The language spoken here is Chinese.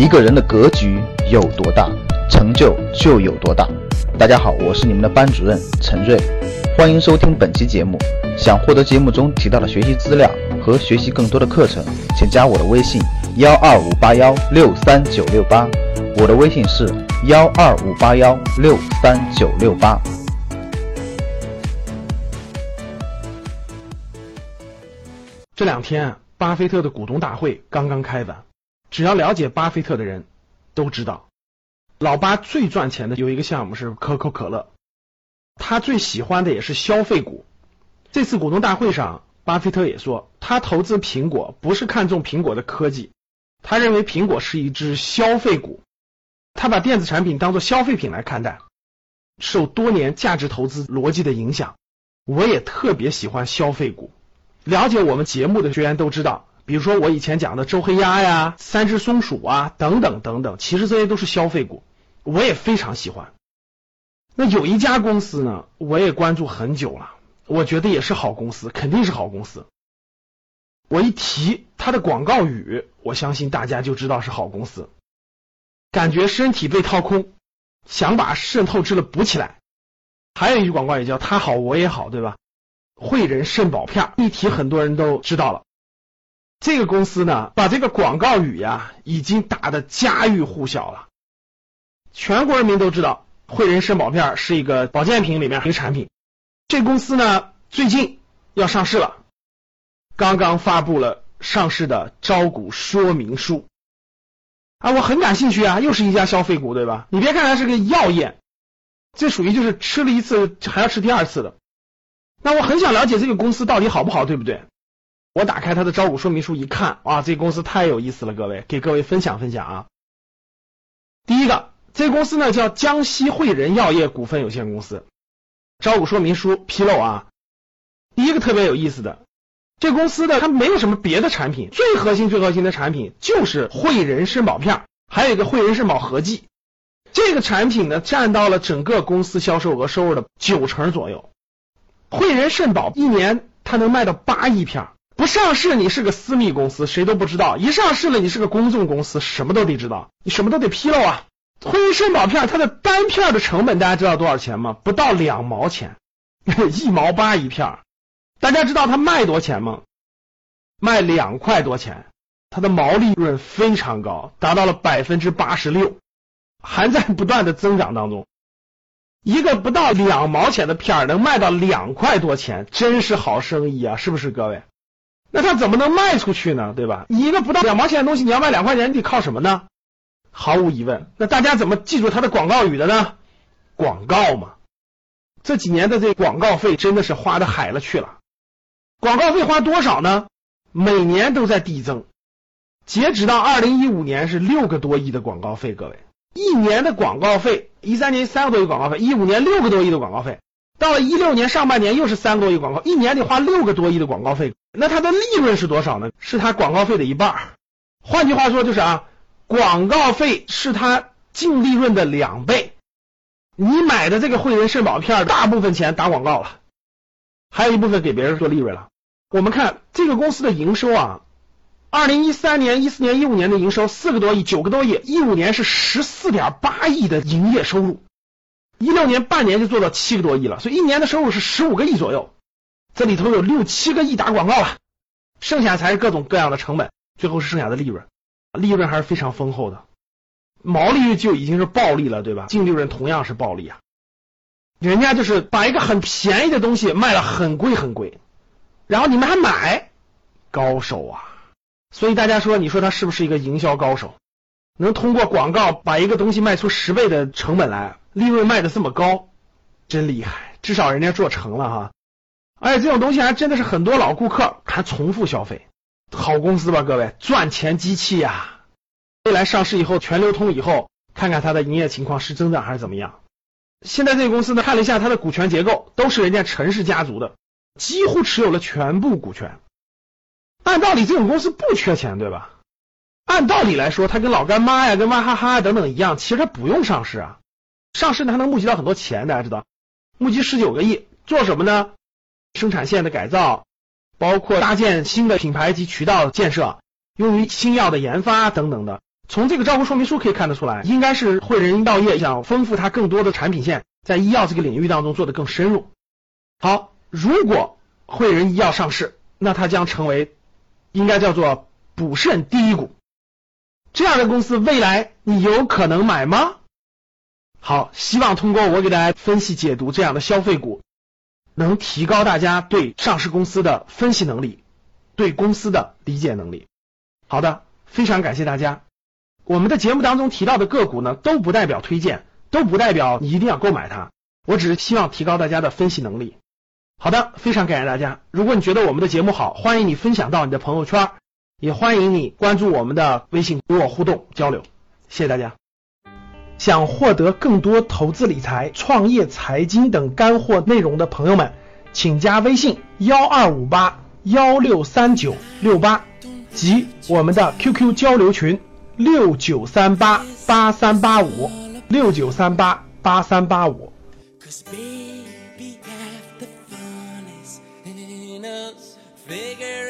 一个人的格局有多大，成就就有多大。大家好，我是你们的班主任陈瑞，欢迎收听本期节目。想获得节目中提到的学习资料和学习更多的课程，请加我的微信幺二五八幺六三九六八。我的微信是幺二五八幺六三九六八。这两天，巴菲特的股东大会刚刚开完。只要了解巴菲特的人都知道，老巴最赚钱的有一个项目是可口可乐，他最喜欢的也是消费股。这次股东大会上，巴菲特也说，他投资苹果不是看中苹果的科技，他认为苹果是一只消费股，他把电子产品当做消费品来看待。受多年价值投资逻辑的影响，我也特别喜欢消费股。了解我们节目的学员都知道。比如说我以前讲的周黑鸭呀、三只松鼠啊等等等等，其实这些都是消费股，我也非常喜欢。那有一家公司呢，我也关注很久了，我觉得也是好公司，肯定是好公司。我一提它的广告语，我相信大家就知道是好公司。感觉身体被掏空，想把肾透支了补起来。还有一句广告也叫“他好我也好”，对吧？汇仁肾宝片一提，很多人都知道了。这个公司呢，把这个广告语呀，已经打得家喻户晓了，全国人民都知道汇仁肾宝片是一个保健品里面一个产品。这公司呢，最近要上市了，刚刚发布了上市的招股说明书啊，我很感兴趣啊，又是一家消费股，对吧？你别看它是个药业，这属于就是吃了一次还要吃第二次的。那我很想了解这个公司到底好不好，对不对？我打开他的招股说明书一看，哇，这公司太有意思了，各位，给各位分享分享啊。第一个，这公司呢叫江西汇仁药业股份有限公司。招股说明书披露啊，第一个特别有意思的，这公司的它没有什么别的产品，最核心最核心的产品就是汇仁肾宝片，还有一个汇仁肾宝合剂。这个产品呢占到了整个公司销售额收入的九成左右。汇仁肾宝一年它能卖到八亿片。不上市，你是个私密公司，谁都不知道；一上市了，你是个公众公司，什么都得知道，你什么都得披露啊。婚姻肾宝片，它的单片的成本大家知道多少钱吗？不到两毛钱，一毛八一片。大家知道它卖多钱吗？卖两块多钱，它的毛利润非常高，达到了百分之八十六，还在不断的增长当中。一个不到两毛钱的片儿能卖到两块多钱，真是好生意啊，是不是各位？那它怎么能卖出去呢？对吧？你一个不到两毛钱的东西，你要卖两块钱，你得靠什么呢？毫无疑问，那大家怎么记住它的广告语的呢？广告嘛。这几年的这广告费真的是花的海了去了。广告费花多少呢？每年都在递增。截止到二零一五年是六个多亿的广告费，各位，一年的广告费，一三年三个多亿广告费，一五年六个多亿的广告费。到了一六年上半年又是三个多亿广告，一年得花六个多亿的广告费，那它的利润是多少呢？是它广告费的一半。换句话说就是啊，广告费是它净利润的两倍。你买的这个汇仁肾宝片，大部分钱打广告了，还有一部分给别人做利润了。我们看这个公司的营收啊，二零一三年、一四年、一五年的营收四个多亿、九个多亿，一五年是十四点八亿的营业收入。一六年半年就做到七个多亿了，所以一年的收入是十五个亿左右，这里头有六七个亿打广告了，剩下才是各种各样的成本，最后是剩下的利润，利润还是非常丰厚的，毛利率就已经是暴利了，对吧？净利润同样是暴利啊，人家就是把一个很便宜的东西卖了很贵很贵，然后你们还买，高手啊！所以大家说，你说他是不是一个营销高手？能通过广告把一个东西卖出十倍的成本来？利润卖的这么高，真厉害！至少人家做成了哈，而且这种东西还真的是很多老顾客还重复消费，好公司吧，各位，赚钱机器呀！未来上市以后全流通以后，看看它的营业情况是增长还是怎么样。现在这个公司呢，看了一下它的股权结构，都是人家陈氏家族的，几乎持有了全部股权。按道理这种公司不缺钱，对吧？按道理来说，它跟老干妈呀、跟娃哈哈等等一样，其实它不用上市啊。上市呢还能募集到很多钱，大家知道，募集十九个亿，做什么呢？生产线的改造，包括搭建新的品牌及渠道建设，用于新药的研发等等的，从这个招股说明书可以看得出来，应该是汇仁医药业想丰富它更多的产品线，在医药这个领域当中做得更深入。好，如果汇仁医药上市，那它将成为应该叫做补肾第一股。这样的公司未来你有可能买吗？好，希望通过我给大家分析解读这样的消费股，能提高大家对上市公司的分析能力，对公司的理解能力。好的，非常感谢大家。我们的节目当中提到的个股呢，都不代表推荐，都不代表你一定要购买它。我只是希望提高大家的分析能力。好的，非常感谢大家。如果你觉得我们的节目好，欢迎你分享到你的朋友圈，也欢迎你关注我们的微信与我互动交流。谢谢大家。想获得更多投资理财、创业、财经等干货内容的朋友们，请加微信幺二五八幺六三九六八及我们的 QQ 交流群六九三八八三八五六九三八八三八五。Bigger